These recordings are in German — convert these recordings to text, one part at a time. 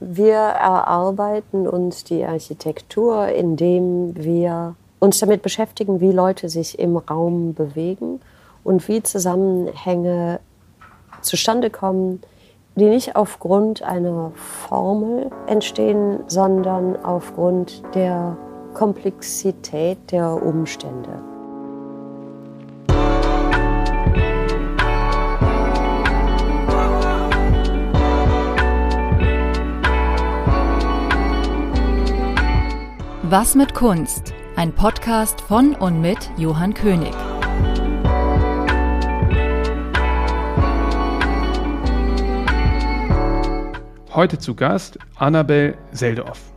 Wir erarbeiten uns die Architektur, indem wir uns damit beschäftigen, wie Leute sich im Raum bewegen und wie Zusammenhänge zustande kommen, die nicht aufgrund einer Formel entstehen, sondern aufgrund der Komplexität der Umstände. Was mit Kunst? Ein Podcast von und mit Johann König. Heute zu Gast Annabel Seldorf.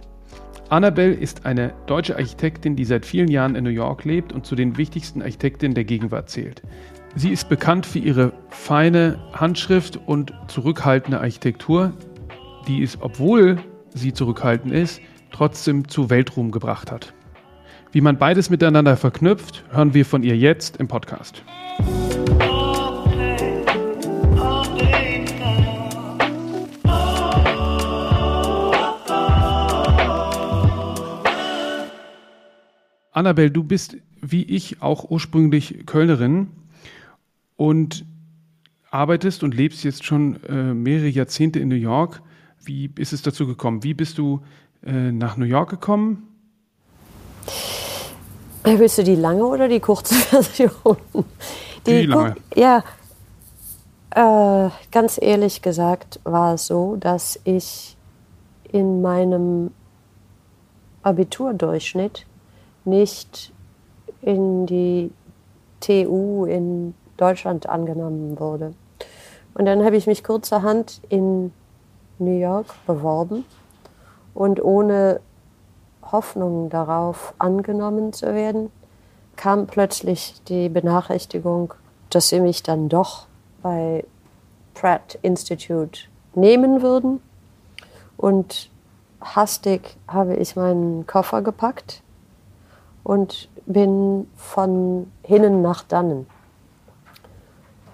Annabel ist eine deutsche Architektin, die seit vielen Jahren in New York lebt und zu den wichtigsten Architektinnen der Gegenwart zählt. Sie ist bekannt für ihre feine Handschrift und zurückhaltende Architektur, die es, obwohl sie zurückhaltend ist, trotzdem zu Weltruhm gebracht hat. Wie man beides miteinander verknüpft, hören wir von ihr jetzt im Podcast. Annabel, du bist wie ich auch ursprünglich Kölnerin und arbeitest und lebst jetzt schon äh, mehrere Jahrzehnte in New York. Wie ist es dazu gekommen? Wie bist du äh, nach New York gekommen? Äh, willst du die lange oder die kurze Version? Die, die lange. Ja, äh, ganz ehrlich gesagt war es so, dass ich in meinem Abiturdurchschnitt nicht in die TU in Deutschland angenommen wurde. Und dann habe ich mich kurzerhand in New York beworben und ohne Hoffnung darauf angenommen zu werden, kam plötzlich die Benachrichtigung, dass sie mich dann doch bei Pratt Institute nehmen würden. Und hastig habe ich meinen Koffer gepackt und bin von hinnen nach dannen.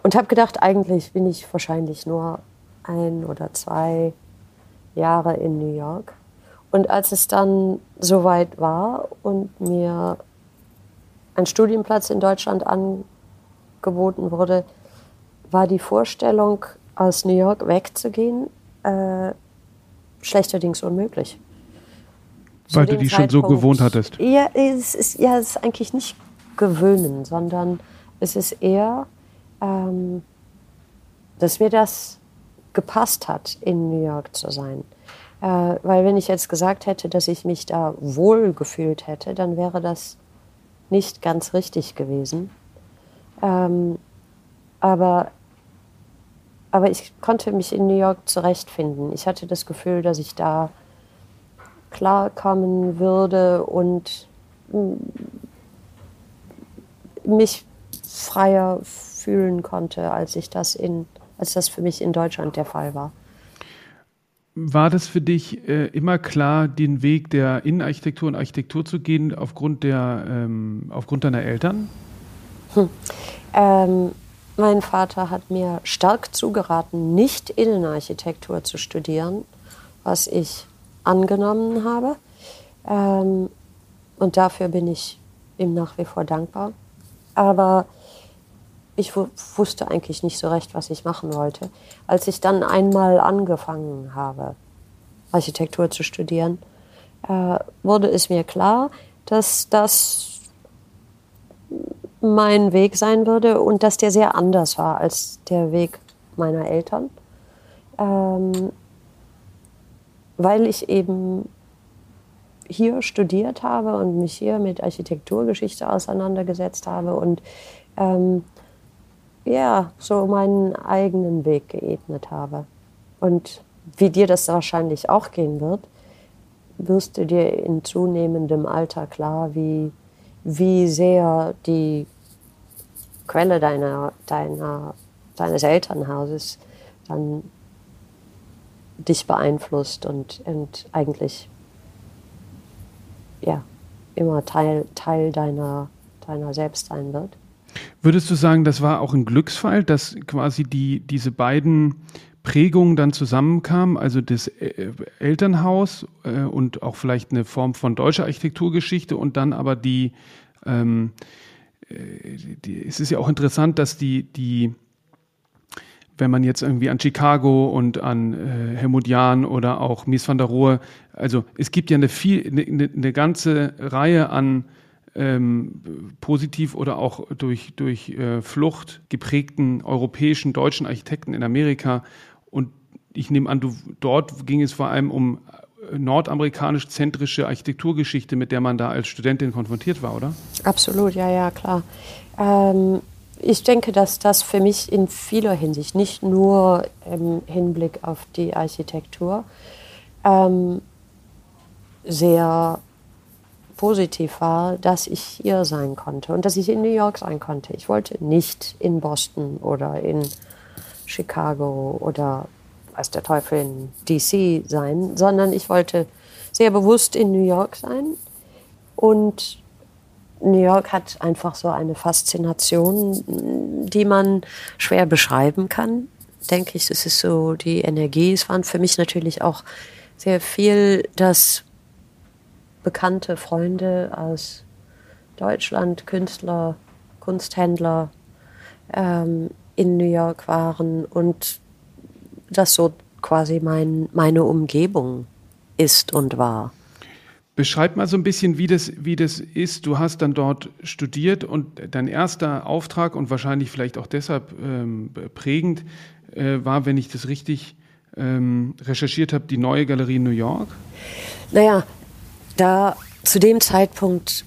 Und habe gedacht, eigentlich bin ich wahrscheinlich nur ein oder zwei Jahre in New York. Und als es dann soweit war und mir ein Studienplatz in Deutschland angeboten wurde, war die Vorstellung, aus New York wegzugehen, äh, schlechterdings unmöglich. Weil du die schon so gewohnt hattest? Ja es, ist, ja, es ist eigentlich nicht gewöhnen, sondern es ist eher, ähm, dass mir das gepasst hat, in New York zu sein. Äh, weil wenn ich jetzt gesagt hätte, dass ich mich da wohl gefühlt hätte, dann wäre das nicht ganz richtig gewesen. Ähm, aber, aber ich konnte mich in New York zurechtfinden. Ich hatte das Gefühl, dass ich da klarkommen würde und mich freier fühlen konnte, als ich das in, als das für mich in Deutschland der Fall war. War das für dich äh, immer klar, den Weg der Innenarchitektur und Architektur zu gehen, aufgrund, der, ähm, aufgrund deiner Eltern? Hm. Ähm, mein Vater hat mir stark zugeraten, nicht Innenarchitektur zu studieren, was ich angenommen habe. Ähm, und dafür bin ich ihm nach wie vor dankbar. Aber ich wusste eigentlich nicht so recht, was ich machen wollte. Als ich dann einmal angefangen habe, Architektur zu studieren, äh, wurde es mir klar, dass das mein Weg sein würde und dass der sehr anders war als der Weg meiner Eltern. Ähm, weil ich eben hier studiert habe und mich hier mit Architekturgeschichte auseinandergesetzt habe und ähm, ja, so meinen eigenen Weg geebnet habe. Und wie dir das wahrscheinlich auch gehen wird, wirst du dir in zunehmendem Alter klar, wie, wie sehr die Quelle deiner, deiner, deines Elternhauses dann dich beeinflusst und, und eigentlich ja, immer Teil, Teil deiner, deiner selbst sein wird. Würdest du sagen, das war auch ein Glücksfall, dass quasi die, diese beiden Prägungen dann zusammenkamen, also das äh, Elternhaus äh, und auch vielleicht eine Form von deutscher Architekturgeschichte und dann aber die, ähm, äh, die es ist ja auch interessant, dass die, die wenn man jetzt irgendwie an Chicago und an äh, Helmut Jahn oder auch Mies van der Rohe, also es gibt ja eine, viel, eine, eine ganze Reihe an ähm, positiv oder auch durch, durch äh, Flucht geprägten europäischen, deutschen Architekten in Amerika. Und ich nehme an, du, dort ging es vor allem um äh, nordamerikanisch-zentrische Architekturgeschichte, mit der man da als Studentin konfrontiert war, oder? Absolut, ja, ja, klar. Ähm, ich denke, dass das für mich in vieler Hinsicht, nicht nur im Hinblick auf die Architektur, ähm, sehr positiv war, dass ich hier sein konnte und dass ich in New York sein konnte. Ich wollte nicht in Boston oder in Chicago oder weiß der Teufel in DC sein, sondern ich wollte sehr bewusst in New York sein. Und New York hat einfach so eine Faszination, die man schwer beschreiben kann. Denke ich, es ist so die Energie. Es waren für mich natürlich auch sehr viel das bekannte Freunde aus Deutschland, Künstler, Kunsthändler ähm, in New York waren und das so quasi mein, meine Umgebung ist und war. Beschreib mal so ein bisschen, wie das, wie das ist. Du hast dann dort studiert und dein erster Auftrag und wahrscheinlich vielleicht auch deshalb ähm, prägend äh, war, wenn ich das richtig ähm, recherchiert habe, die neue Galerie New York. Naja, da zu dem Zeitpunkt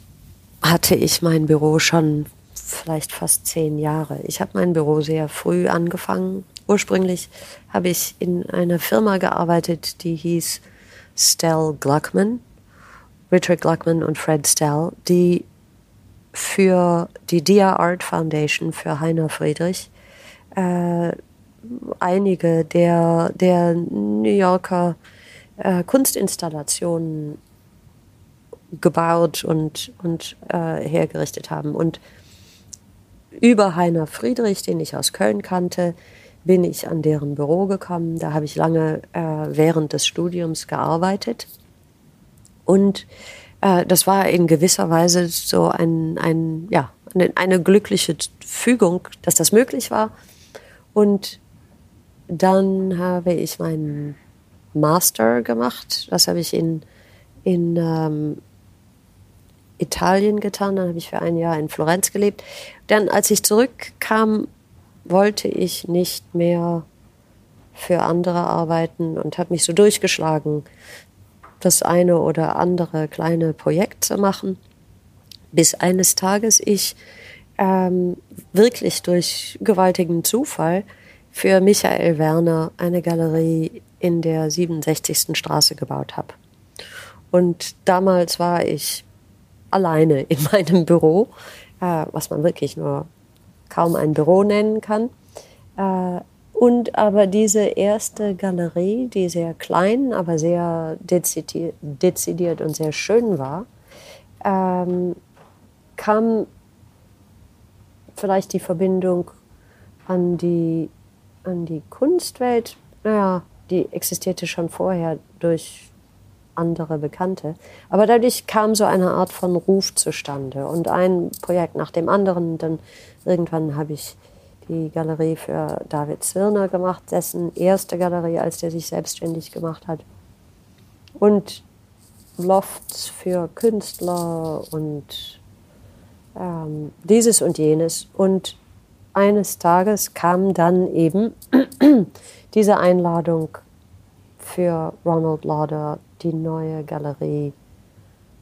hatte ich mein Büro schon vielleicht fast zehn Jahre. Ich habe mein Büro sehr früh angefangen. Ursprünglich habe ich in einer Firma gearbeitet, die hieß Stell Gluckman, Richard Gluckman und Fred Stell, die für die Dia Art Foundation für Heiner Friedrich äh, einige der, der New Yorker äh, Kunstinstallationen gebaut und, und äh, hergerichtet haben. Und über Heiner Friedrich, den ich aus Köln kannte, bin ich an deren Büro gekommen. Da habe ich lange äh, während des Studiums gearbeitet. Und äh, das war in gewisser Weise so ein, ein, ja, eine, eine glückliche Fügung, dass das möglich war. Und dann habe ich meinen Master gemacht. Das habe ich in, in ähm, Italien getan, dann habe ich für ein Jahr in Florenz gelebt. Dann, als ich zurückkam, wollte ich nicht mehr für andere arbeiten und habe mich so durchgeschlagen, das eine oder andere kleine Projekt zu machen, bis eines Tages ich ähm, wirklich durch gewaltigen Zufall für Michael Werner eine Galerie in der 67. Straße gebaut habe. Und damals war ich alleine in meinem Büro, äh, was man wirklich nur kaum ein Büro nennen kann. Äh, und aber diese erste Galerie, die sehr klein, aber sehr dezidiert, dezidiert und sehr schön war, ähm, kam vielleicht die Verbindung an die, an die Kunstwelt. Naja, die existierte schon vorher durch andere Bekannte. Aber dadurch kam so eine Art von Ruf zustande und ein Projekt nach dem anderen. Dann irgendwann habe ich die Galerie für David Zirner gemacht, dessen erste Galerie, als der sich selbstständig gemacht hat. Und Lofts für Künstler und ähm, dieses und jenes. Und eines Tages kam dann eben diese Einladung für Ronald Lauder die neue Galerie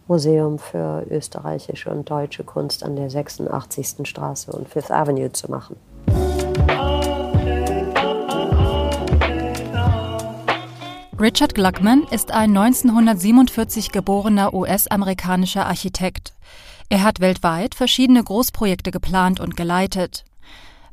Museum für österreichische und deutsche Kunst an der 86. Straße und Fifth Avenue zu machen. Richard Gluckman ist ein 1947 geborener US-amerikanischer Architekt. Er hat weltweit verschiedene Großprojekte geplant und geleitet.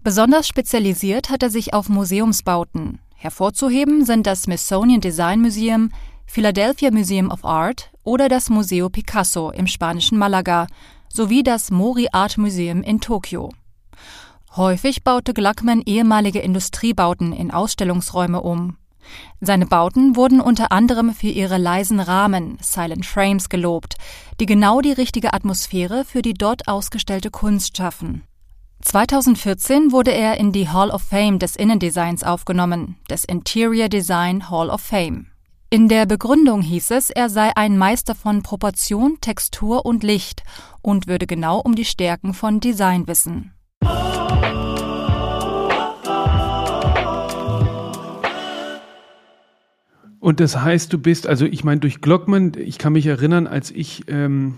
Besonders spezialisiert hat er sich auf Museumsbauten. Hervorzuheben sind das Smithsonian Design Museum, Philadelphia Museum of Art oder das Museo Picasso im spanischen Malaga sowie das Mori Art Museum in Tokio. Häufig baute Gluckman ehemalige Industriebauten in Ausstellungsräume um. Seine Bauten wurden unter anderem für ihre leisen Rahmen, Silent Frames, gelobt, die genau die richtige Atmosphäre für die dort ausgestellte Kunst schaffen. 2014 wurde er in die Hall of Fame des Innendesigns aufgenommen, des Interior Design Hall of Fame. In der Begründung hieß es, er sei ein Meister von Proportion, Textur und Licht und würde genau um die Stärken von Design wissen. Und das heißt, du bist, also ich meine, durch Glockman, ich kann mich erinnern, als ich ähm,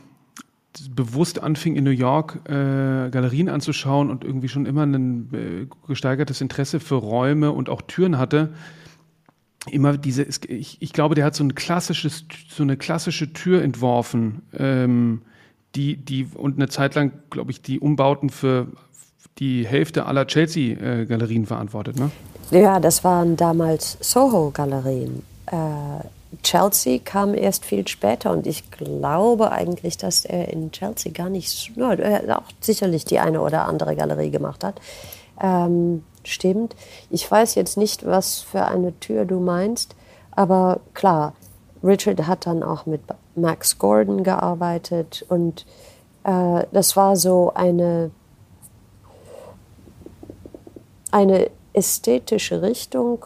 bewusst anfing, in New York äh, Galerien anzuschauen und irgendwie schon immer ein äh, gesteigertes Interesse für Räume und auch Türen hatte, immer diese, ich, ich glaube, der hat so ein klassisches, so eine klassische Tür entworfen, ähm, die, die und eine Zeit lang, glaube ich, die Umbauten für die Hälfte aller Chelsea-Galerien verantwortet, ne? Ja, das waren damals Soho-Galerien äh, Chelsea kam erst viel später und ich glaube eigentlich, dass er in Chelsea gar nicht, ja, auch sicherlich die eine oder andere Galerie gemacht hat. Ähm, stimmt. Ich weiß jetzt nicht, was für eine Tür du meinst, aber klar, Richard hat dann auch mit Max Gordon gearbeitet und äh, das war so eine, eine ästhetische Richtung,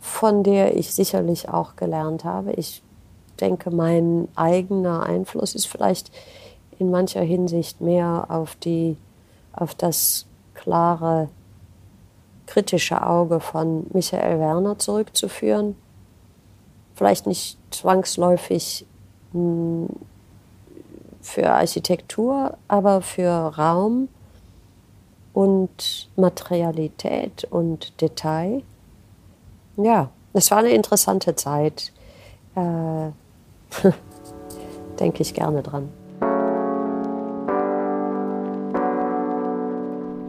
von der ich sicherlich auch gelernt habe. Ich denke, mein eigener Einfluss ist vielleicht in mancher Hinsicht mehr auf, die, auf das klare, kritische Auge von Michael Werner zurückzuführen. Vielleicht nicht zwangsläufig hm, für Architektur, aber für Raum und Materialität und Detail ja, es war eine interessante Zeit. Äh, Denke ich gerne dran.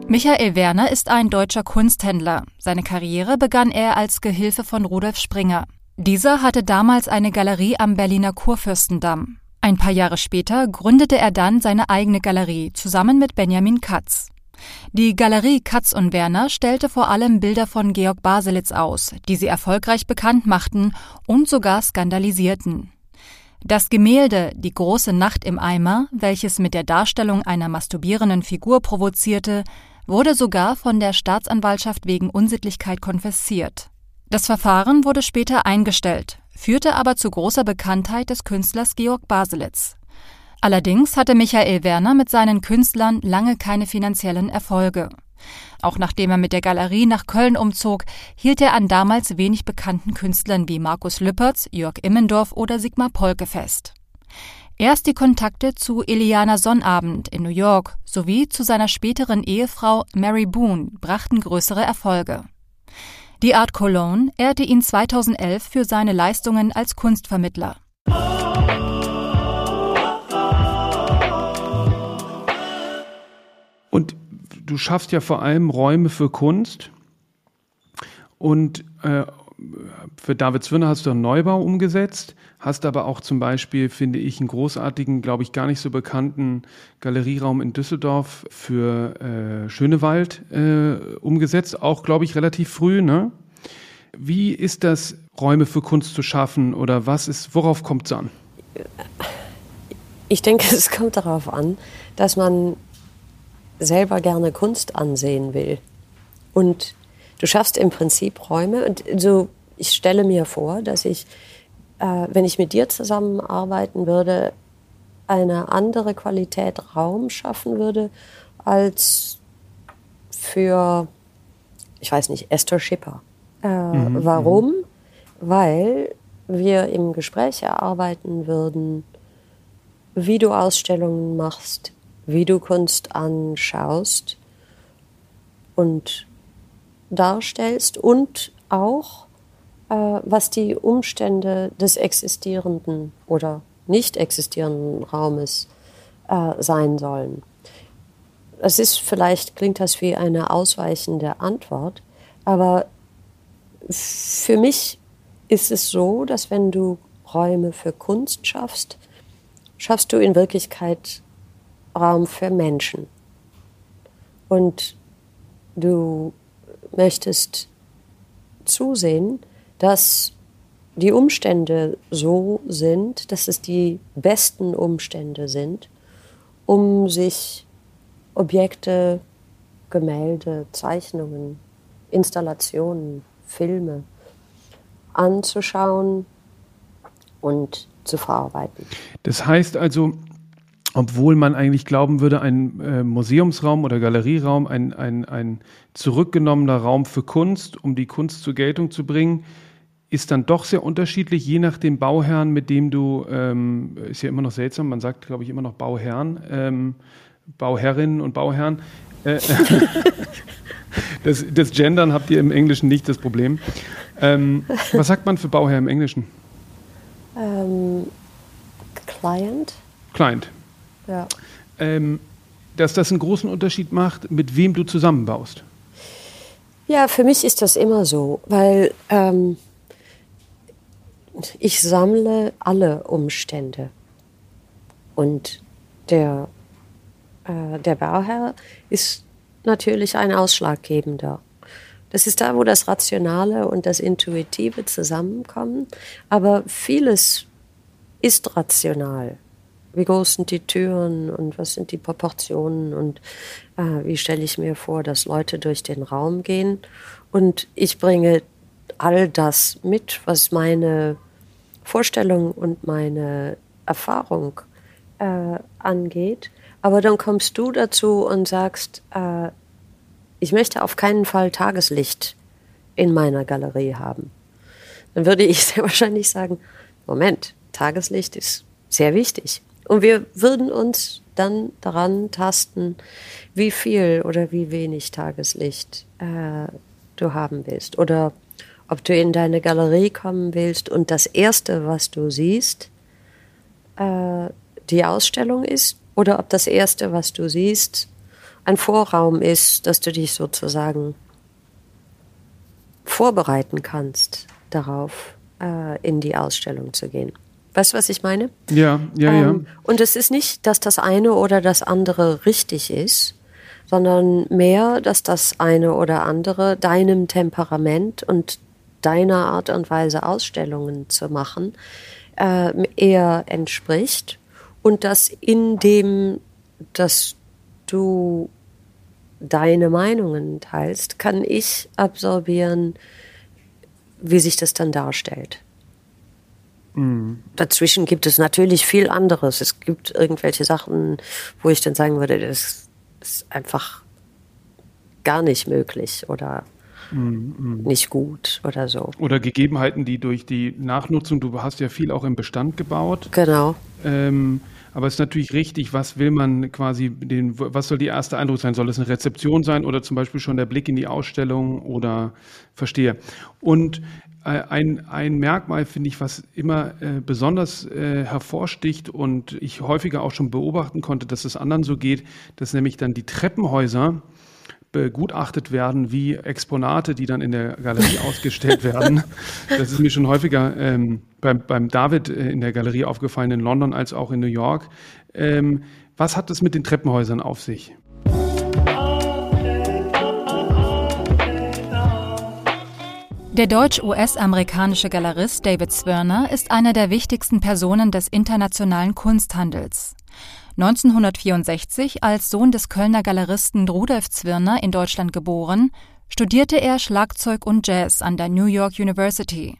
Michael Werner ist ein deutscher Kunsthändler. Seine Karriere begann er als Gehilfe von Rudolf Springer. Dieser hatte damals eine Galerie am Berliner Kurfürstendamm. Ein paar Jahre später gründete er dann seine eigene Galerie zusammen mit Benjamin Katz. Die Galerie Katz und Werner stellte vor allem Bilder von Georg Baselitz aus, die sie erfolgreich bekannt machten und sogar skandalisierten. Das Gemälde Die große Nacht im Eimer, welches mit der Darstellung einer masturbierenden Figur provozierte, wurde sogar von der Staatsanwaltschaft wegen Unsittlichkeit konfessiert. Das Verfahren wurde später eingestellt, führte aber zu großer Bekanntheit des Künstlers Georg Baselitz. Allerdings hatte Michael Werner mit seinen Künstlern lange keine finanziellen Erfolge. Auch nachdem er mit der Galerie nach Köln umzog, hielt er an damals wenig bekannten Künstlern wie Markus Lüppertz, Jörg Immendorf oder Sigmar Polke fest. Erst die Kontakte zu Eliana Sonnabend in New York sowie zu seiner späteren Ehefrau Mary Boone brachten größere Erfolge. Die Art Cologne ehrte ihn 2011 für seine Leistungen als Kunstvermittler. Und du schaffst ja vor allem Räume für Kunst. Und äh, für David Zwirner hast du einen Neubau umgesetzt, hast aber auch zum Beispiel, finde ich, einen großartigen, glaube ich, gar nicht so bekannten Galerieraum in Düsseldorf für äh, Schönewald äh, umgesetzt, auch, glaube ich, relativ früh. Ne? Wie ist das, Räume für Kunst zu schaffen oder was ist, worauf kommt es an? Ich denke, es kommt darauf an, dass man selber gerne Kunst ansehen will. Und du schaffst im Prinzip Räume. Und so, ich stelle mir vor, dass ich, äh, wenn ich mit dir zusammenarbeiten würde, eine andere Qualität Raum schaffen würde als für, ich weiß nicht, Esther Schipper. Äh, mhm, mhm. warum? Weil wir im Gespräch erarbeiten würden, wie du Ausstellungen machst, wie du Kunst anschaust und darstellst und auch, was die Umstände des existierenden oder nicht existierenden Raumes äh, sein sollen. Es ist vielleicht, klingt das wie eine ausweichende Antwort, aber für mich ist es so, dass wenn du Räume für Kunst schaffst, schaffst du in Wirklichkeit Raum für Menschen. Und du möchtest zusehen, dass die Umstände so sind, dass es die besten Umstände sind, um sich Objekte, Gemälde, Zeichnungen, Installationen, Filme anzuschauen und zu verarbeiten. Das heißt also, obwohl man eigentlich glauben würde, ein äh, Museumsraum oder Galerieraum, ein, ein, ein zurückgenommener Raum für Kunst, um die Kunst zur Geltung zu bringen, ist dann doch sehr unterschiedlich, je nach dem Bauherrn, mit dem du, ähm, ist ja immer noch seltsam, man sagt, glaube ich, immer noch Bauherrn, ähm, Bauherrinnen und Bauherren. Äh, das, das Gendern habt ihr im Englischen nicht das Problem. Ähm, was sagt man für Bauherr im Englischen? Ähm, Client. Client. Ja. Ähm, dass das einen großen Unterschied macht, mit wem du zusammenbaust. Ja, für mich ist das immer so, weil ähm, ich sammle alle Umstände. Und der, äh, der Bauherr ist natürlich ein ausschlaggebender. Das ist da, wo das Rationale und das Intuitive zusammenkommen. Aber vieles ist rational. Wie groß sind die Türen und was sind die Proportionen und äh, wie stelle ich mir vor, dass Leute durch den Raum gehen. Und ich bringe all das mit, was meine Vorstellung und meine Erfahrung äh, angeht. Aber dann kommst du dazu und sagst, äh, ich möchte auf keinen Fall Tageslicht in meiner Galerie haben. Dann würde ich sehr wahrscheinlich sagen, Moment, Tageslicht ist sehr wichtig. Und wir würden uns dann daran tasten, wie viel oder wie wenig Tageslicht äh, du haben willst. Oder ob du in deine Galerie kommen willst und das Erste, was du siehst, äh, die Ausstellung ist. Oder ob das Erste, was du siehst, ein Vorraum ist, dass du dich sozusagen vorbereiten kannst darauf, äh, in die Ausstellung zu gehen. Weißt du, was ich meine? Ja, ja, ähm, ja. Und es ist nicht, dass das eine oder das andere richtig ist, sondern mehr, dass das eine oder andere deinem Temperament und deiner Art und Weise Ausstellungen zu machen äh, eher entspricht und dass in dem, dass du deine Meinungen teilst, kann ich absorbieren, wie sich das dann darstellt. Mhm. Dazwischen gibt es natürlich viel anderes. Es gibt irgendwelche Sachen, wo ich dann sagen würde, das ist einfach gar nicht möglich oder mhm. nicht gut oder so. Oder Gegebenheiten, die durch die Nachnutzung, du hast ja viel auch im Bestand gebaut. Genau. Ähm, aber es ist natürlich richtig, was will man quasi, den, was soll die erste Eindruck sein? Soll es eine Rezeption sein oder zum Beispiel schon der Blick in die Ausstellung oder verstehe? Und äh, ein, ein Merkmal, finde ich, was immer äh, besonders äh, hervorsticht und ich häufiger auch schon beobachten konnte, dass es anderen so geht, dass nämlich dann die Treppenhäuser begutachtet werden wie Exponate, die dann in der Galerie ausgestellt werden. Das ist mir schon häufiger ähm, beim, beim David äh, in der Galerie aufgefallen, in London als auch in New York. Ähm, was hat es mit den Treppenhäusern auf sich? Der deutsch-US-amerikanische Galerist David Zwirner ist einer der wichtigsten Personen des internationalen Kunsthandels. 1964 als Sohn des Kölner Galeristen Rudolf Zwirner in Deutschland geboren, studierte er Schlagzeug und Jazz an der New York University.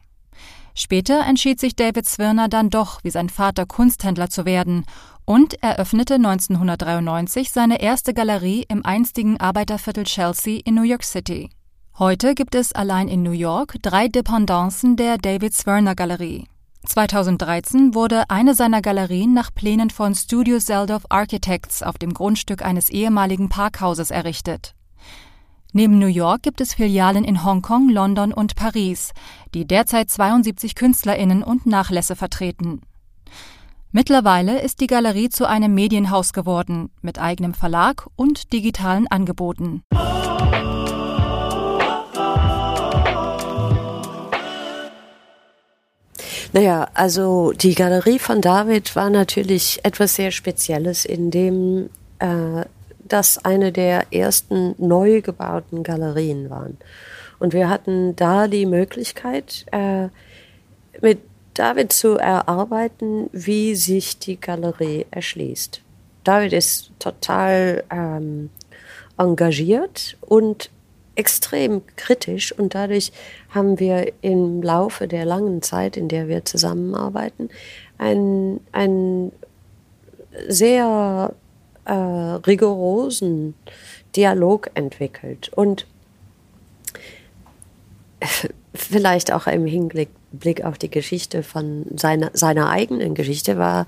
Später entschied sich David Zwirner dann doch, wie sein Vater Kunsthändler zu werden und eröffnete 1993 seine erste Galerie im einstigen Arbeiterviertel Chelsea in New York City. Heute gibt es allein in New York drei Dependancen der David Zwirner Galerie. 2013 wurde eine seiner Galerien nach Plänen von Studio Seldorf Architects auf dem Grundstück eines ehemaligen Parkhauses errichtet. Neben New York gibt es Filialen in Hongkong, London und Paris, die derzeit 72 Künstlerinnen und Nachlässe vertreten. Mittlerweile ist die Galerie zu einem Medienhaus geworden, mit eigenem Verlag und digitalen Angeboten. Naja, also die Galerie von David war natürlich etwas sehr Spezielles, in dem äh, das eine der ersten neu gebauten Galerien waren. Und wir hatten da die Möglichkeit, äh, mit David zu erarbeiten, wie sich die Galerie erschließt. David ist total ähm, engagiert und extrem kritisch und dadurch haben wir im Laufe der langen Zeit, in der wir zusammenarbeiten, einen, einen sehr äh, rigorosen Dialog entwickelt und vielleicht auch im Hinblick Blick auf die Geschichte von seiner, seiner eigenen Geschichte war,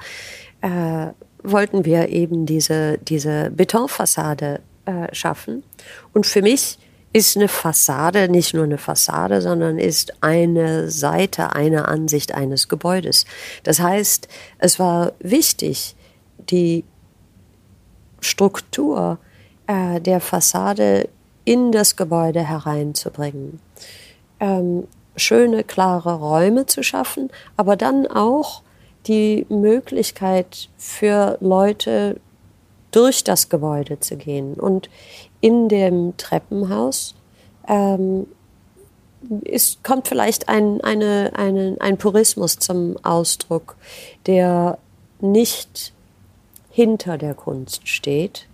äh, wollten wir eben diese, diese Betonfassade äh, schaffen. Und für mich ist eine Fassade nicht nur eine Fassade, sondern ist eine Seite, eine Ansicht eines Gebäudes. Das heißt, es war wichtig, die Struktur äh, der Fassade in das Gebäude hereinzubringen. Ähm, schöne, klare Räume zu schaffen, aber dann auch die Möglichkeit für Leute durch das Gebäude zu gehen. Und in dem Treppenhaus ähm, ist, kommt vielleicht ein, eine, eine, ein Purismus zum Ausdruck, der nicht hinter der Kunst steht,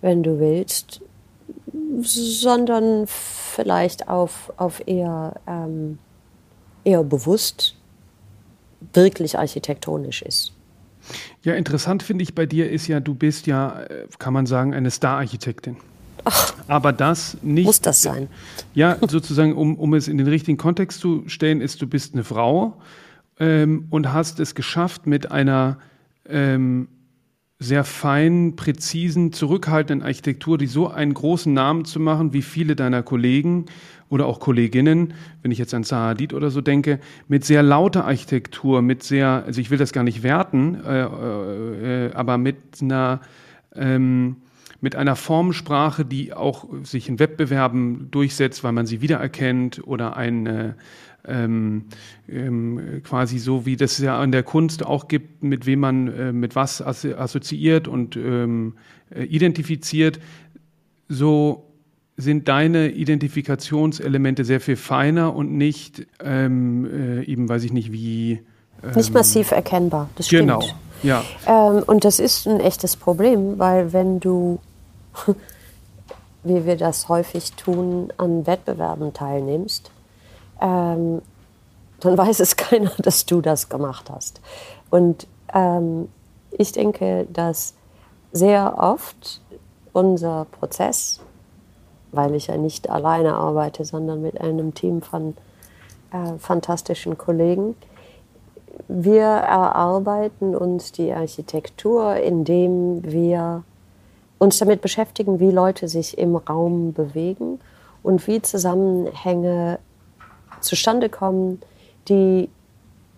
wenn du willst, sondern vielleicht auf, auf eher, ähm, eher bewusst wirklich architektonisch ist. Ja, interessant finde ich bei dir ist ja, du bist ja, äh, kann man sagen, eine Star-Architektin. Aber das nicht. Muss das sein? Ja, sozusagen, um, um es in den richtigen Kontext zu stellen, ist, du bist eine Frau ähm, und hast es geschafft, mit einer ähm, sehr feinen, präzisen, zurückhaltenden Architektur, die so einen großen Namen zu machen, wie viele deiner Kollegen oder auch Kolleginnen, wenn ich jetzt an Zaha Hadid oder so denke, mit sehr lauter Architektur, mit sehr, also ich will das gar nicht werten, äh, äh, äh aber mit einer ähm, mit einer Formensprache, die auch sich in Wettbewerben durchsetzt, weil man sie wiedererkennt oder eine ähm, ähm, quasi so, wie das ja an der Kunst auch gibt, mit wem man äh, mit was assoziiert und ähm, äh, identifiziert, so sind deine Identifikationselemente sehr viel feiner und nicht ähm, äh, eben, weiß ich nicht, wie. nicht ähm, massiv erkennbar, das stimmt. Genau, ja. Ähm, und das ist ein echtes Problem, weil wenn du, wie wir das häufig tun, an Wettbewerben teilnimmst, ähm, dann weiß es keiner, dass du das gemacht hast. Und ähm, ich denke, dass sehr oft unser Prozess, weil ich ja nicht alleine arbeite, sondern mit einem Team von äh, fantastischen Kollegen, wir erarbeiten uns die Architektur, indem wir uns damit beschäftigen, wie Leute sich im Raum bewegen und wie Zusammenhänge zustande kommen, die,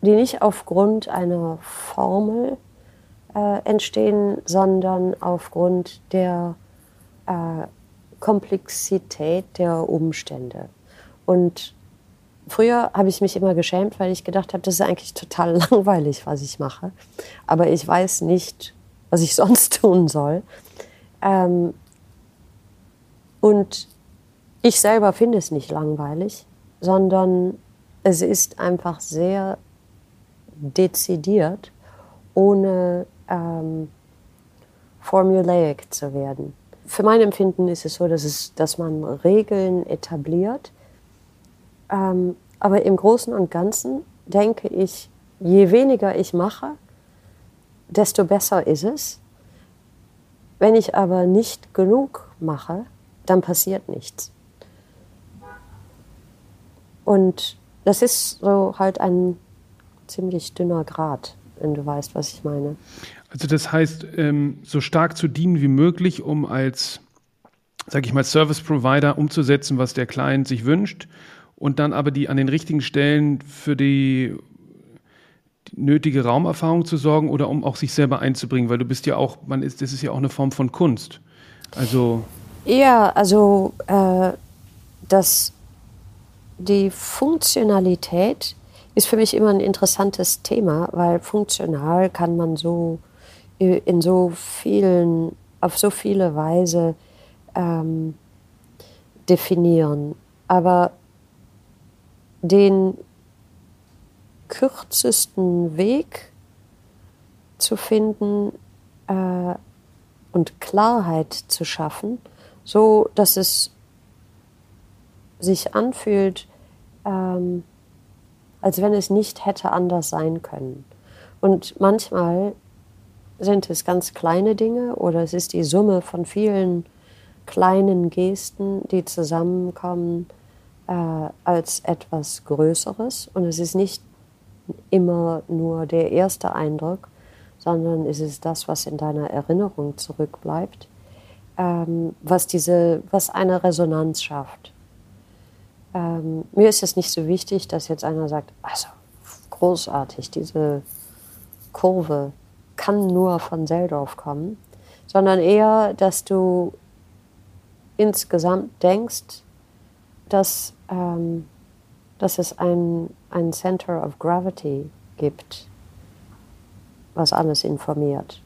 die nicht aufgrund einer Formel äh, entstehen, sondern aufgrund der äh, Komplexität der Umstände. Und früher habe ich mich immer geschämt, weil ich gedacht habe, das ist eigentlich total langweilig, was ich mache. Aber ich weiß nicht, was ich sonst tun soll. Ähm, und ich selber finde es nicht langweilig sondern es ist einfach sehr dezidiert, ohne ähm, formulaic zu werden. Für mein Empfinden ist es so, dass, es, dass man Regeln etabliert, ähm, aber im Großen und Ganzen denke ich, je weniger ich mache, desto besser ist es. Wenn ich aber nicht genug mache, dann passiert nichts. Und das ist so halt ein ziemlich dünner Grad, wenn du weißt, was ich meine. Also das heißt, ähm, so stark zu dienen wie möglich, um als, sag ich mal, Service Provider umzusetzen, was der Client sich wünscht und dann aber die an den richtigen Stellen für die nötige Raumerfahrung zu sorgen oder um auch sich selber einzubringen, weil du bist ja auch, man ist, das ist ja auch eine Form von Kunst. Also ja, also äh, das die Funktionalität ist für mich immer ein interessantes Thema, weil funktional kann man so in so vielen auf so viele Weise ähm, definieren. Aber den kürzesten Weg zu finden äh, und Klarheit zu schaffen, so dass es sich anfühlt, ähm, als wenn es nicht hätte anders sein können. Und manchmal sind es ganz kleine Dinge oder es ist die Summe von vielen kleinen Gesten, die zusammenkommen äh, als etwas Größeres. Und es ist nicht immer nur der erste Eindruck, sondern es ist das, was in deiner Erinnerung zurückbleibt, ähm, was, diese, was eine Resonanz schafft. Ähm, mir ist es nicht so wichtig, dass jetzt einer sagt, also großartig, diese Kurve kann nur von Seldorf kommen, sondern eher, dass du insgesamt denkst, dass, ähm, dass es ein, ein Center of Gravity gibt, was alles informiert.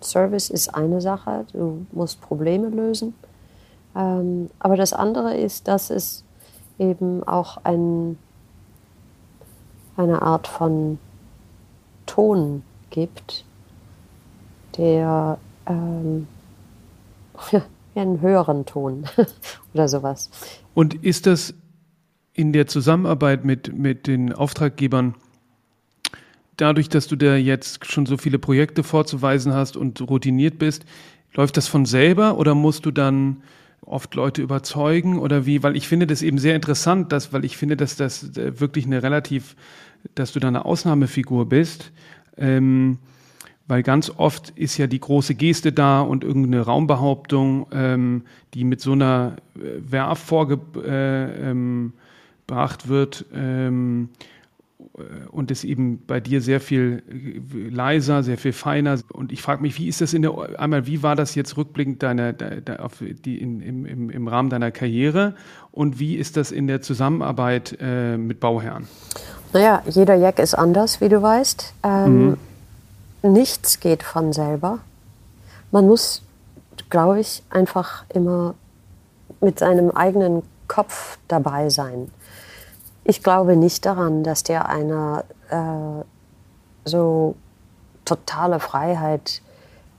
Service ist eine Sache, du musst Probleme lösen. Ähm, aber das andere ist, dass es eben auch ein, eine Art von Ton gibt, der ähm, einen höheren Ton oder sowas. Und ist das in der Zusammenarbeit mit, mit den Auftraggebern, dadurch, dass du da jetzt schon so viele Projekte vorzuweisen hast und routiniert bist, läuft das von selber oder musst du dann oft Leute überzeugen oder wie? Weil ich finde das eben sehr interessant, dass, weil ich finde, dass das äh, wirklich eine relativ, dass du da eine Ausnahmefigur bist. Ähm, weil ganz oft ist ja die große Geste da und irgendeine Raumbehauptung, ähm, die mit so einer äh, Werf vorgebracht äh, ähm, wird. Ähm, äh, und ist eben bei dir sehr viel leiser, sehr viel feiner. Und ich frage mich, wie ist das in der, einmal, wie war das jetzt rückblickend deine, de, auf die, in, im, im Rahmen deiner Karriere und wie ist das in der Zusammenarbeit äh, mit Bauherren? Naja, jeder Jack ist anders, wie du weißt. Ähm, mhm. Nichts geht von selber. Man muss, glaube ich, einfach immer mit seinem eigenen Kopf dabei sein. Ich glaube nicht daran, dass dir einer äh, so totale Freiheit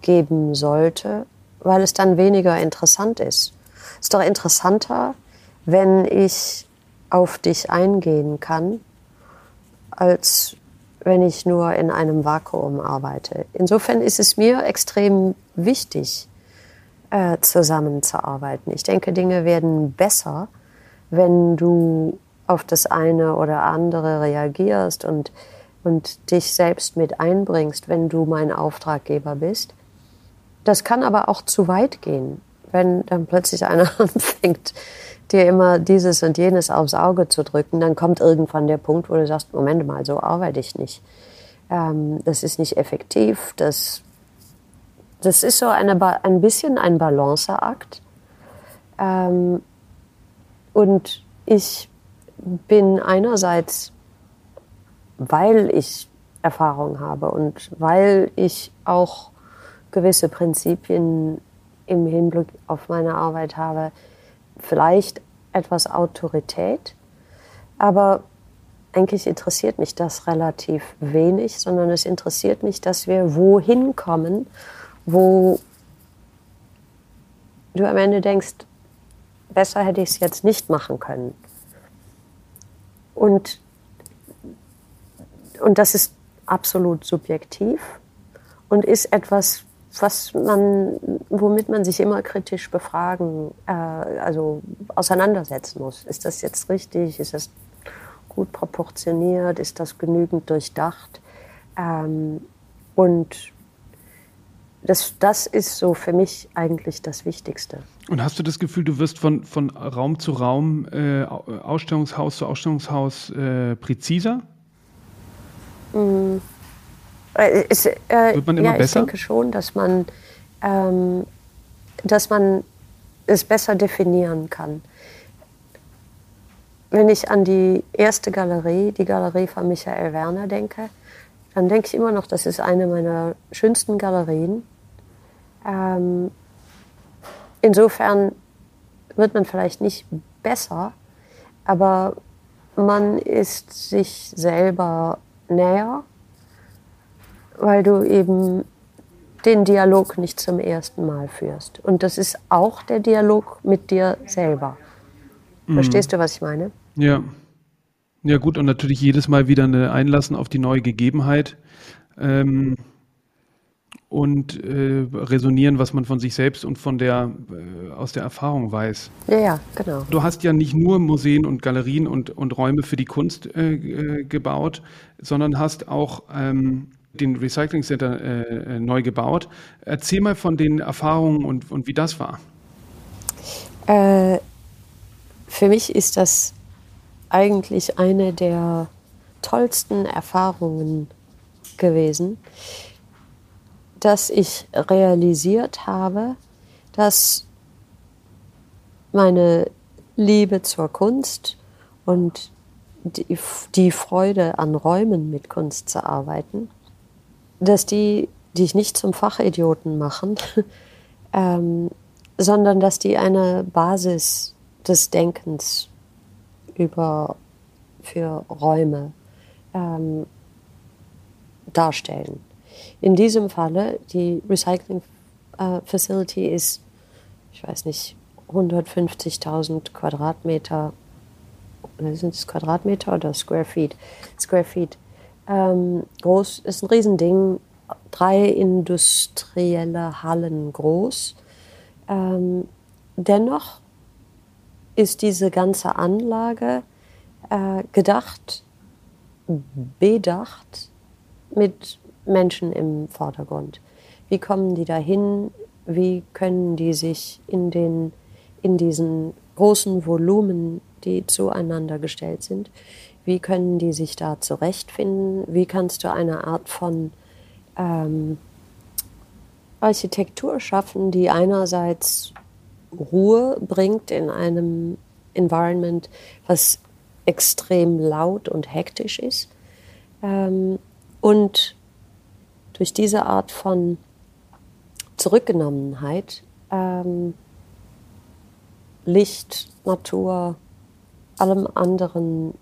geben sollte, weil es dann weniger interessant ist. Es ist doch interessanter, wenn ich auf dich eingehen kann, als wenn ich nur in einem Vakuum arbeite. Insofern ist es mir extrem wichtig, äh, zusammenzuarbeiten. Ich denke, Dinge werden besser, wenn du auf das eine oder andere reagierst und, und dich selbst mit einbringst, wenn du mein Auftraggeber bist. Das kann aber auch zu weit gehen, wenn dann plötzlich einer anfängt, dir immer dieses und jenes aufs Auge zu drücken, dann kommt irgendwann der Punkt, wo du sagst, Moment mal, so arbeite ich nicht. Ähm, das ist nicht effektiv, das, das ist so eine, ein bisschen ein Balanceakt. Ähm, und ich bin einerseits, weil ich Erfahrung habe und weil ich auch gewisse Prinzipien im Hinblick auf meine Arbeit habe, vielleicht etwas Autorität, aber eigentlich interessiert mich das relativ wenig, sondern es interessiert mich, dass wir wohin kommen, wo du am Ende denkst, besser hätte ich es jetzt nicht machen können. Und, und das ist absolut subjektiv und ist etwas, was man, womit man sich immer kritisch befragen, äh, also auseinandersetzen muss. Ist das jetzt richtig? Ist das gut proportioniert? Ist das genügend durchdacht? Ähm, und das, das ist so für mich eigentlich das Wichtigste. Und hast du das Gefühl, du wirst von, von Raum zu Raum, äh, Ausstellungshaus zu Ausstellungshaus äh, präziser? Mm. Es, äh, Wird man immer ja, besser? Ich denke schon, dass man, ähm, dass man es besser definieren kann. Wenn ich an die erste Galerie, die Galerie von Michael Werner denke, dann denke ich immer noch, das ist eine meiner schönsten Galerien Ähm, insofern wird man vielleicht nicht besser, aber man ist sich selber näher, weil du eben den Dialog nicht zum ersten Mal führst. Und das ist auch der Dialog mit dir selber. Mhm. Verstehst du, was ich meine? Ja. Ja, gut, und natürlich jedes Mal wieder eine Einlassen auf die neue Gegebenheit. Ähm, und äh, resonieren, was man von sich selbst und von der äh, aus der Erfahrung weiß. Ja, ja, genau. Du hast ja nicht nur Museen und Galerien und, und Räume für die Kunst äh, äh gebaut, sondern hast auch ähm, den Recycling Center äh, äh, neu gebaut. Erzähl mal von den Erfahrungen und, und wie das war. für mich ist das eigentlich eine der tollsten Erfahrungen gewesen dass ich realisiert habe, dass meine Liebe zur Kunst und die, die, Freude an Räumen mit Kunst zu arbeiten, dass die dich nicht zum Fachidioten machen, ähm, sondern dass die eine Basis des Denkens über für Räume ähm, darstellen. In diesem Falle, die Recycling äh, Facility ist, ich weiß nicht, 150.000 Quadratmeter, sind es Quadratmeter oder Square Feet? Square Feet. Ähm, groß, ist ein Riesending, drei industrielle Hallen groß. Ähm, dennoch ist diese ganze Anlage äh, gedacht, bedacht mit Menschen im Vordergrund. Wie kommen die dahin? Wie können die sich in, den, in diesen großen Volumen, die zueinander gestellt sind, wie können die sich da zurechtfinden? Wie kannst du eine Art von ähm, Architektur schaffen, die einerseits Ruhe bringt in einem Environment, was extrem laut und hektisch ist, ähm, und durch diese Art von Zurückgenommenheit ähm, Licht, Natur, allem anderen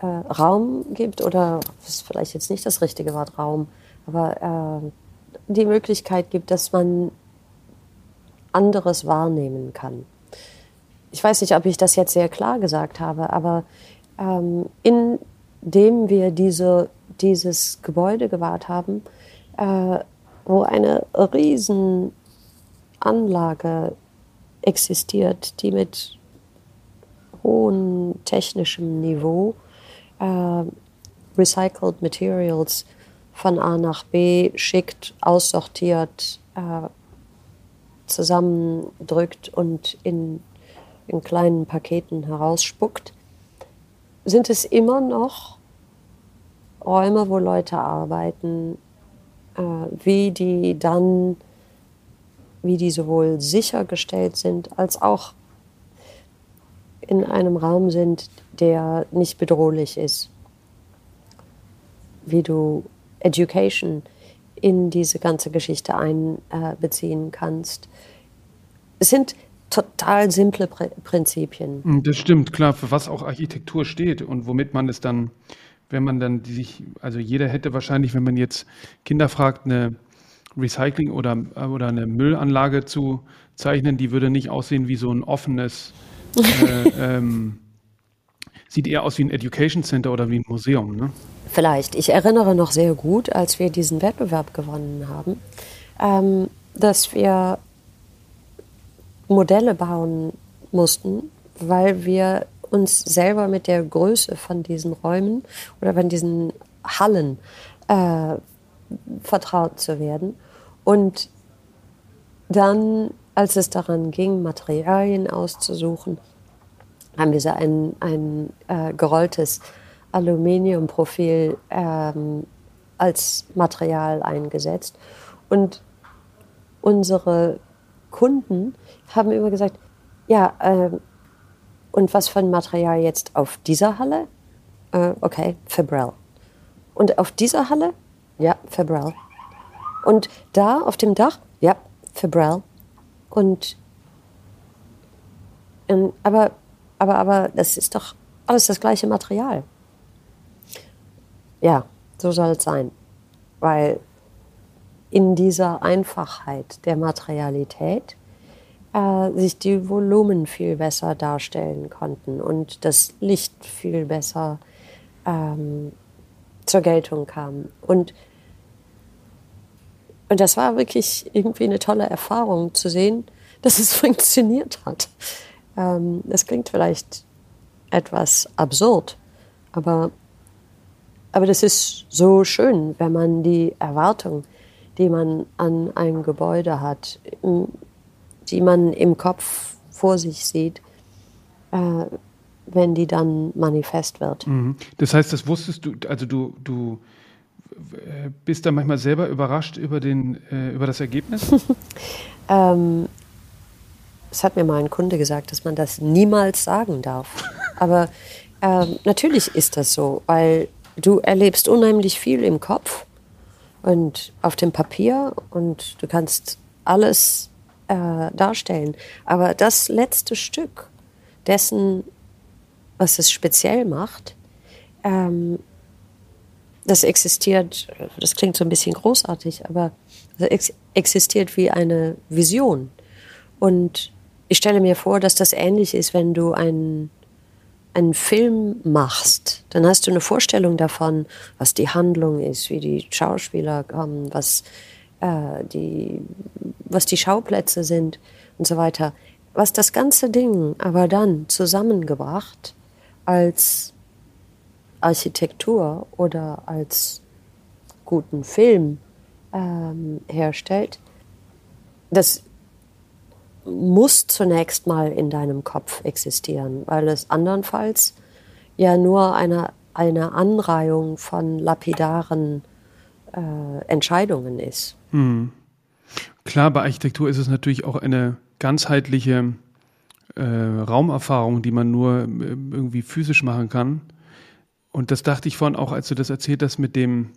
äh, Raum gibt oder ist vielleicht jetzt nicht das richtige Wort Raum, aber äh, die Möglichkeit gibt, dass man anderes wahrnehmen kann. Ich weiß nicht, ob ich das jetzt sehr klar gesagt habe, aber ähm, indem wir diese, dieses Gebäude gewahrt haben, äh, wo eine Riesenanlage existiert, die mit hohem technischem Niveau äh, recycled Materials von A nach B schickt, aussortiert, äh, zusammendrückt und in, in kleinen Paketen herausspuckt, sind es immer noch Räume, wo Leute arbeiten, wie die dann, wie die sowohl sichergestellt sind, als auch in einem Raum sind, der nicht bedrohlich ist. Wie du Education in diese ganze Geschichte einbeziehen kannst. Es sind total simple Prinzipien. Das stimmt, klar, für was auch Architektur steht und womit man es dann wenn man dann die sich, also jeder hätte wahrscheinlich, wenn man jetzt Kinder fragt, eine Recycling- oder, oder eine Müllanlage zu zeichnen, die würde nicht aussehen wie so ein offenes, äh, ähm, sieht eher aus wie ein Education Center oder wie ein Museum. Ne? Vielleicht. Ich erinnere noch sehr gut, als wir diesen Wettbewerb gewonnen haben, ähm, dass wir Modelle bauen mussten, weil wir uns selber mit der Größe von diesen Räumen oder von diesen Hallen äh, vertraut zu werden. Und dann, als es daran ging, Materialien auszusuchen, haben wir so ein, ein äh, gerolltes Aluminiumprofil ähm, als Material eingesetzt. Und unsere Kunden haben immer gesagt, ja, äh, und was für ein Material jetzt auf dieser Halle? Äh, okay, Fabrel. Und auf dieser Halle? Ja, Fabrel. Und da auf dem Dach? Ja, für Brell. Und, und aber, aber, aber das ist doch alles das gleiche Material. Ja, so soll es sein. Weil in dieser Einfachheit der Materialität äh, sich die Volumen viel besser darstellen konnten und das Licht viel besser ähm, zur Geltung kam. Und, und das war wirklich irgendwie eine tolle Erfahrung zu sehen, dass es funktioniert hat. Ähm, das klingt vielleicht etwas absurd, aber, aber das ist so schön, wenn man die Erwartung, die man an ein Gebäude hat, die man im Kopf vor sich sieht, äh, wenn die dann manifest wird. Mhm. Das heißt, das wusstest du, also du, du äh, bist da manchmal selber überrascht über, den, äh, über das Ergebnis? ähm, es hat mir mal ein Kunde gesagt, dass man das niemals sagen darf. Aber ähm, natürlich ist das so, weil du erlebst unheimlich viel im Kopf und auf dem Papier und du kannst alles äh, darstellen. Aber das letzte Stück dessen, was es speziell macht, ähm, das existiert, das klingt so ein bisschen großartig, aber ex existiert wie eine Vision. Und ich stelle mir vor, dass das ähnlich ist, wenn du einen, einen Film machst. Dann hast du eine Vorstellung davon, was die Handlung ist, wie die Schauspieler kommen, was, äh, die, was die Schauplätze sind und so weiter. Was das ganze Ding aber dann zusammengebracht als Architektur oder als guten Film ähm, herstellt, das muss zunächst mal in deinem Kopf existieren, weil es andernfalls ja nur eine, eine Anreihung von lapidaren äh, Entscheidungen ist. Hm. Klar, bei Architektur ist es natürlich auch eine ganzheitliche äh, Raumerfahrung, die man nur äh, irgendwie physisch machen kann. Und das dachte ich vorhin auch, als du das erzählt hast mit dem,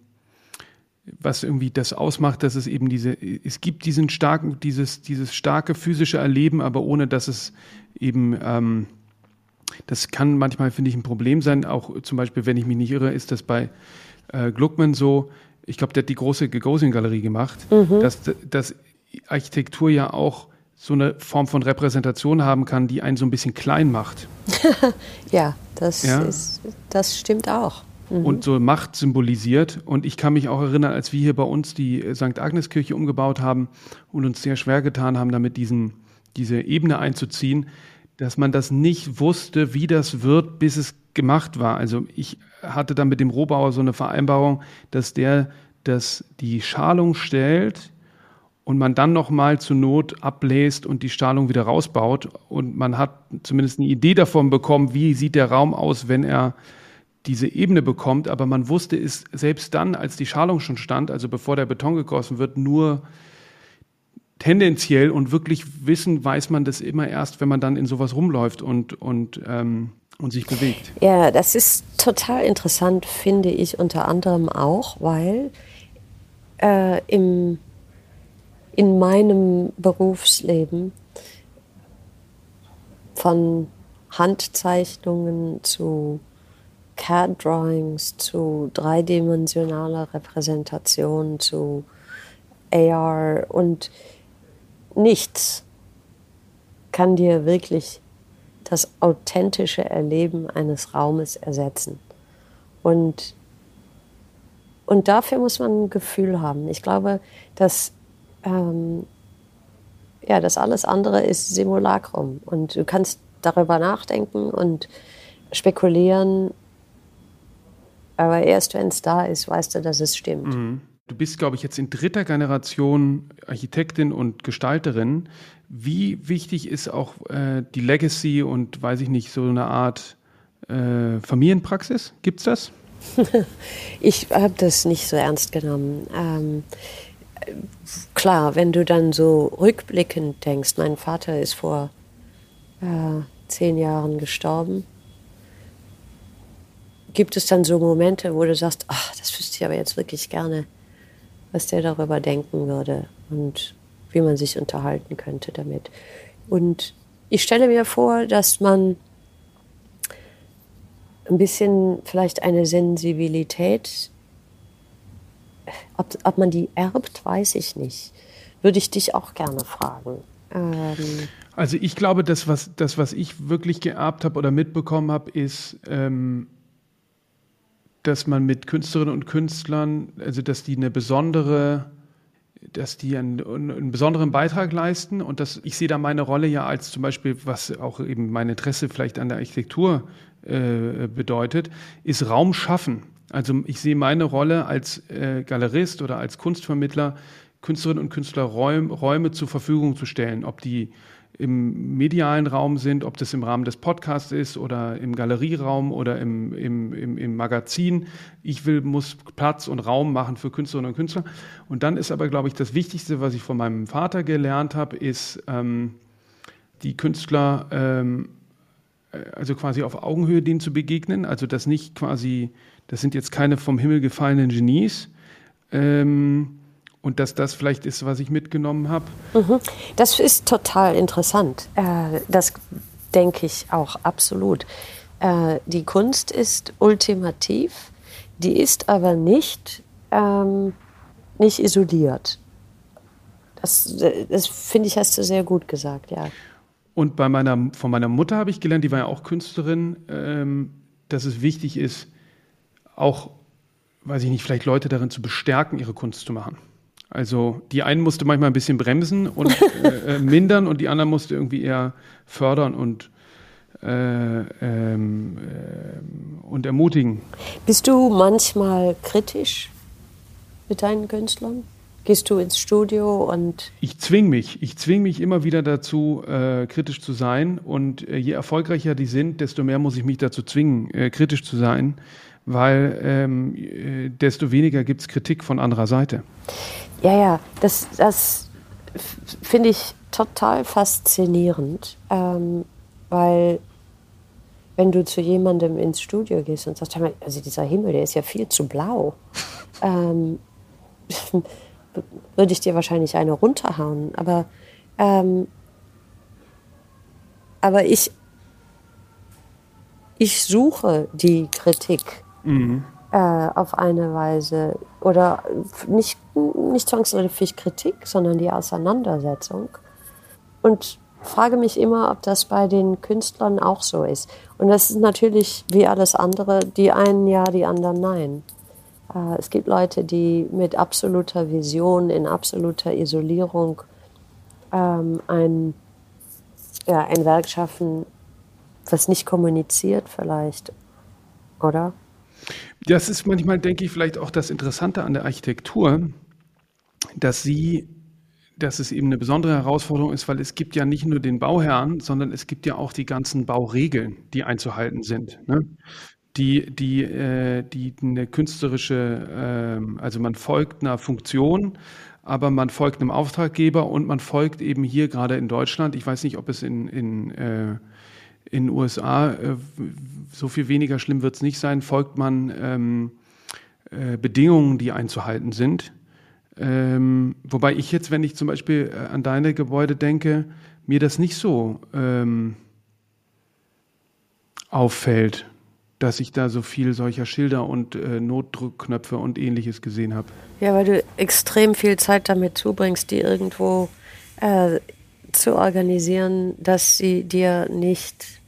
was irgendwie das ausmacht, dass es eben diese, es gibt diesen starken, dieses, dieses starke physische Erleben, aber ohne dass es eben, ähm, das kann manchmal, finde ich, ein Problem sein. Auch zum Beispiel, wenn ich mich nicht irre, ist das bei äh, Gluckman so, ich glaube, der hat die große Gagosian-Galerie gemacht, mhm. dass, dass Architektur ja auch so eine Form von Repräsentation haben kann, die einen so ein bisschen klein macht. ja, das, ja? Ist, das stimmt auch mhm. und so Macht symbolisiert. Und ich kann mich auch erinnern, als wir hier bei uns die St. Agnes-Kirche umgebaut haben und uns sehr schwer getan haben, damit diesen, diese Ebene einzuziehen, dass man das nicht wusste, wie das wird, bis es gemacht war. Also ich hatte dann mit dem Rohbauer so eine Vereinbarung, dass der das, die Schalung stellt und man dann nochmal zur Not abbläst und die Stahlung wieder rausbaut und man hat zumindest eine Idee davon bekommen, wie sieht der Raum aus, wenn er diese Ebene bekommt, aber man wusste es selbst dann, als die Schalung schon stand, also bevor der Beton gegossen wird, nur tendenziell und wirklich wissen weiß man das immer erst, wenn man dann in sowas rumläuft und, und, ähm, und sich bewegt. Ja, das ist total interessant, finde ich unter anderem auch, weil äh, im, in meinem Berufsleben von Handzeichnungen zu CAD-Drawings zu dreidimensionaler Repräsentation zu AR und nichts kann dir wirklich das authentische Erleben eines Raumes ersetzen. Und, und dafür muss man ein Gefühl haben. Ich glaube, dass ähm, ja, das alles andere ist Simulacrum. Und du kannst darüber nachdenken und spekulieren aber erst wenn es da ist, weißt du, dass es stimmt. Mhm. Du bist, glaube ich, jetzt in dritter Generation Architektin und Gestalterin. Wie wichtig ist auch äh, die Legacy und, weiß ich nicht, so eine Art äh, Familienpraxis? Gibt es das? ich habe das nicht so ernst genommen. Ähm, klar, wenn du dann so rückblickend denkst, mein Vater ist vor äh, zehn Jahren gestorben gibt es dann so Momente, wo du sagst, ach, das wüsste ich aber jetzt wirklich gerne, was der darüber denken würde. Und wie man sich unterhalten könnte damit. Und ich stelle mir vor, dass man ein bisschen vielleicht eine Sensibilität, ob, ob man die erbt, weiß ich nicht. Würde ich dich auch gerne fragen. Ähm also ich glaube, das was, das, was ich wirklich geerbt habe oder mitbekommen habe, ist, ähm, dass man mit Künstlerinnen und Künstlern, also dass die eine besondere dass die einen, einen, besonderen Beitrag leisten und dass ich sehe da meine Rolle ja als zum Beispiel, was auch eben mein Interesse vielleicht an der Architektur äh, bedeutet, ist Raum schaffen. Also ich sehe meine Rolle als äh, Galerist oder als Kunstvermittler, Künstlerinnen und Künstler Räum, Räume zur Verfügung zu stellen, ob die im medialen Raum sind, ob das im Rahmen des Podcasts ist oder im Galerieraum oder im, im, im, im, Magazin. Ich will, muss Platz und Raum machen für Künstlerinnen und Künstler. Und dann ist aber, glaube ich, das Wichtigste, was ich von meinem Vater gelernt habe, ist, ähm, die Künstler, ähm, also quasi auf Augenhöhe denen zu begegnen. Also das nicht quasi, das sind jetzt keine vom Himmel gefallenen Genies. Ähm, und dass das vielleicht ist, was ich mitgenommen habe. Mhm. Das ist total interessant. Äh, das denke ich auch absolut. Äh, die Kunst ist ultimativ, die ist aber nicht, ähm, nicht isoliert. Das, das finde ich, hast du sehr gut gesagt, ja. Und bei meiner, von meiner Mutter habe ich gelernt, die war ja auch Künstlerin, ähm, dass es wichtig ist, auch, weiß ich nicht, vielleicht Leute darin zu bestärken, ihre Kunst zu machen. Also die einen musste manchmal ein bisschen bremsen und äh, äh, mindern und die anderen musste irgendwie eher fördern und, äh, ähm, äh, und ermutigen. Bist du manchmal kritisch mit deinen Künstlern? Gehst du ins Studio und. Ich zwing mich. Ich zwing mich immer wieder dazu, äh, kritisch zu sein. Und äh, je erfolgreicher die sind, desto mehr muss ich mich dazu zwingen, kritisch zu sein, weil ähm, desto weniger gibt es Kritik von anderer Seite. Ja, ja, das, das finde ich total faszinierend, ähm, weil wenn du zu jemandem ins Studio gehst und sagst, also dieser Himmel, der ist ja viel zu blau, ähm, würde ich dir wahrscheinlich eine runterhauen. Aber, ähm, aber ich, ich suche die Kritik. Mhm äh, auf eine Weise oder nicht, nicht zwangsläufig Kritik, sondern die Auseinandersetzung. Und frage mich immer, ob das bei den Künstlern auch so ist. Und das ist natürlich wie alles andere, die einen ja, die anderen nein. Äh, es gibt Leute, die mit absoluter Vision, in absoluter Isolierung ähm, ein, ja, ein Werk schaffen, was nicht kommuniziert vielleicht, oder? Das ist manchmal, denke ich, vielleicht auch das Interessante an der Architektur, dass sie, dass es eben eine besondere Herausforderung ist, weil es gibt ja nicht nur den Bauherrn, sondern es gibt ja auch die ganzen Bauregeln, die einzuhalten sind. Ne? Die, die, äh, die eine künstlerische, äh, also man folgt einer Funktion, aber man folgt einem Auftraggeber und man folgt eben hier gerade in Deutschland, ich weiß nicht, ob es in, in äh, in den USA, äh, so viel weniger schlimm wird es nicht sein, folgt man ähm, äh, Bedingungen, die einzuhalten sind. Ähm, wobei ich jetzt, wenn ich zum Beispiel äh, an deine Gebäude denke, mir das nicht so ähm, auffällt, dass ich da so viel solcher Schilder und äh, Notdruckknöpfe und ähnliches gesehen habe. Ja, weil du extrem viel Zeit damit zubringst, die irgendwo äh, zu organisieren, dass sie dir nicht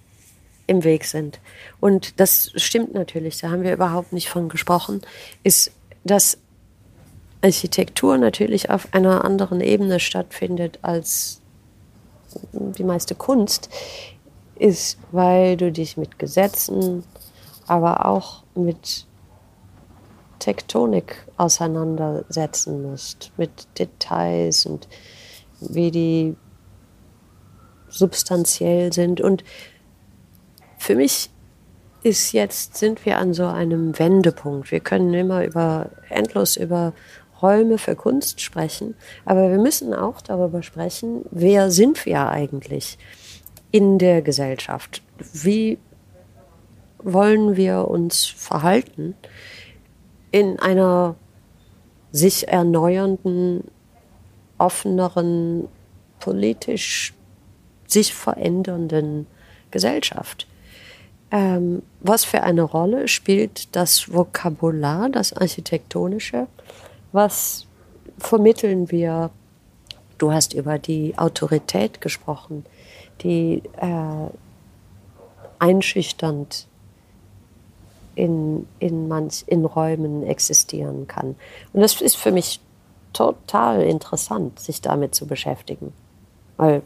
im Weg sind. Und das stimmt natürlich, da haben wir überhaupt nicht von gesprochen, ist, dass Architektur natürlich auf einer anderen Ebene stattfindet als die meiste Kunst, ist, weil du dich mit Gesetzen, aber auch mit Tektonik auseinandersetzen musst, mit Details und wie die substanziell sind. Und für mich ist jetzt, sind wir an so einem Wendepunkt. Wir können immer über, endlos über Räume für Kunst sprechen, aber wir müssen auch darüber sprechen, wer sind wir eigentlich in der Gesellschaft? Wie wollen wir uns verhalten in einer sich erneuernden offeneren, politisch sich verändernden Gesellschaft. Ähm, was für eine Rolle spielt das Vokabular, das Architektonische? Was vermitteln wir? Du hast über die Autorität gesprochen, die äh, einschüchternd in, in, manch, in Räumen existieren kann. Und das ist für mich total interessant, sich damit zu beschäftigen. Weil du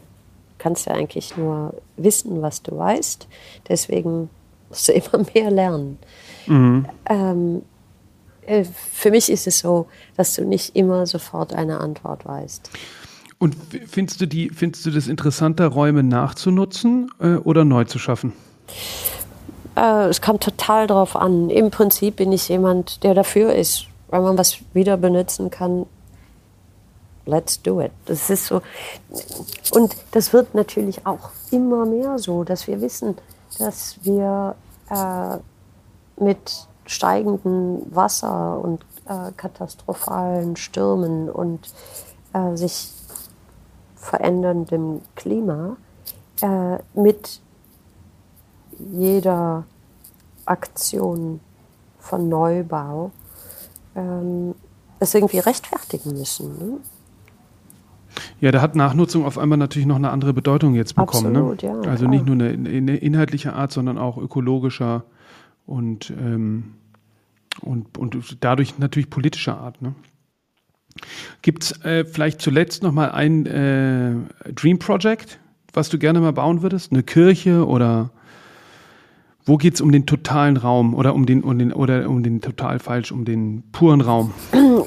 kannst ja eigentlich nur wissen, was du weißt. Deswegen musst du immer mehr lernen. Mhm. Ähm, äh, für mich ist es so, dass du nicht immer sofort eine Antwort weißt. Und findest du, die, findest du das interessanter, Räume nachzunutzen äh, oder neu zu schaffen? Äh, es kommt total drauf an. Im Prinzip bin ich jemand, der dafür ist, weil man was wieder benutzen kann. Let's do it. Das ist so. Und das wird natürlich auch immer mehr so, dass wir wissen, dass wir äh, mit steigendem Wasser und äh, katastrophalen Stürmen und äh, sich veränderndem Klima äh, mit jeder Aktion von Neubau ähm, es irgendwie rechtfertigen müssen. Ne? Ja, da hat Nachnutzung auf einmal natürlich noch eine andere Bedeutung jetzt bekommen. Ne? Absolut, ne? ja, also nicht nur eine, eine, inhaltliche Art, sondern auch ökologischer und, ähm, und, und dadurch natürlich politischer Art. Ne? Gibt es äh, vielleicht zuletzt noch mal ein äh, Dream Project, was du gerne mal bauen würdest? Eine Kirche oder wo geht es um den totalen Raum oder um den, um den oder um den total falsch, um den puren Raum?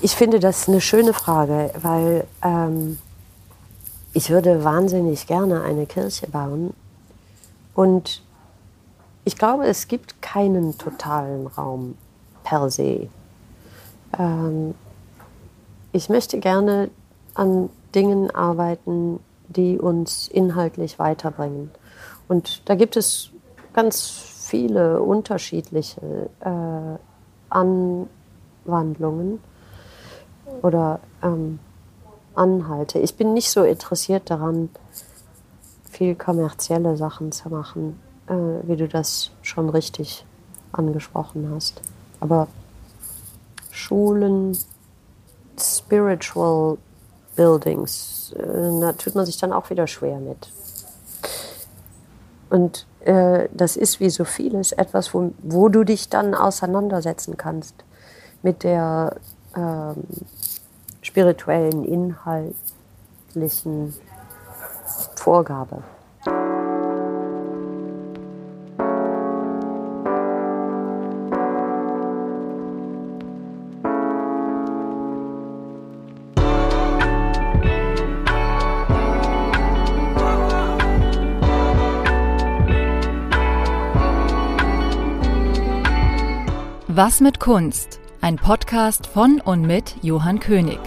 Ich finde das eine schöne Frage, weil ähm, ich würde wahnsinnig gerne eine Kirche bauen. Und ich glaube, es gibt keinen totalen Raum per se. Ähm, ich möchte gerne an Dingen arbeiten, die uns inhaltlich weiterbringen. Und da gibt es ganz viele unterschiedliche äh, Anwandlungen oder ähm, Anhalte. Ich bin nicht so interessiert daran, viel kommerzielle Sachen zu machen, äh, wie du das schon richtig angesprochen hast. Aber Schulen, Spiritual Buildings, äh, da tut man sich dann auch wieder schwer mit. Und äh, das ist wie so vieles etwas, wo, wo du dich dann auseinandersetzen kannst mit der ähm, spirituellen, inhaltlichen Vorgabe. Was mit Kunst? Ein Podcast von und mit Johann König.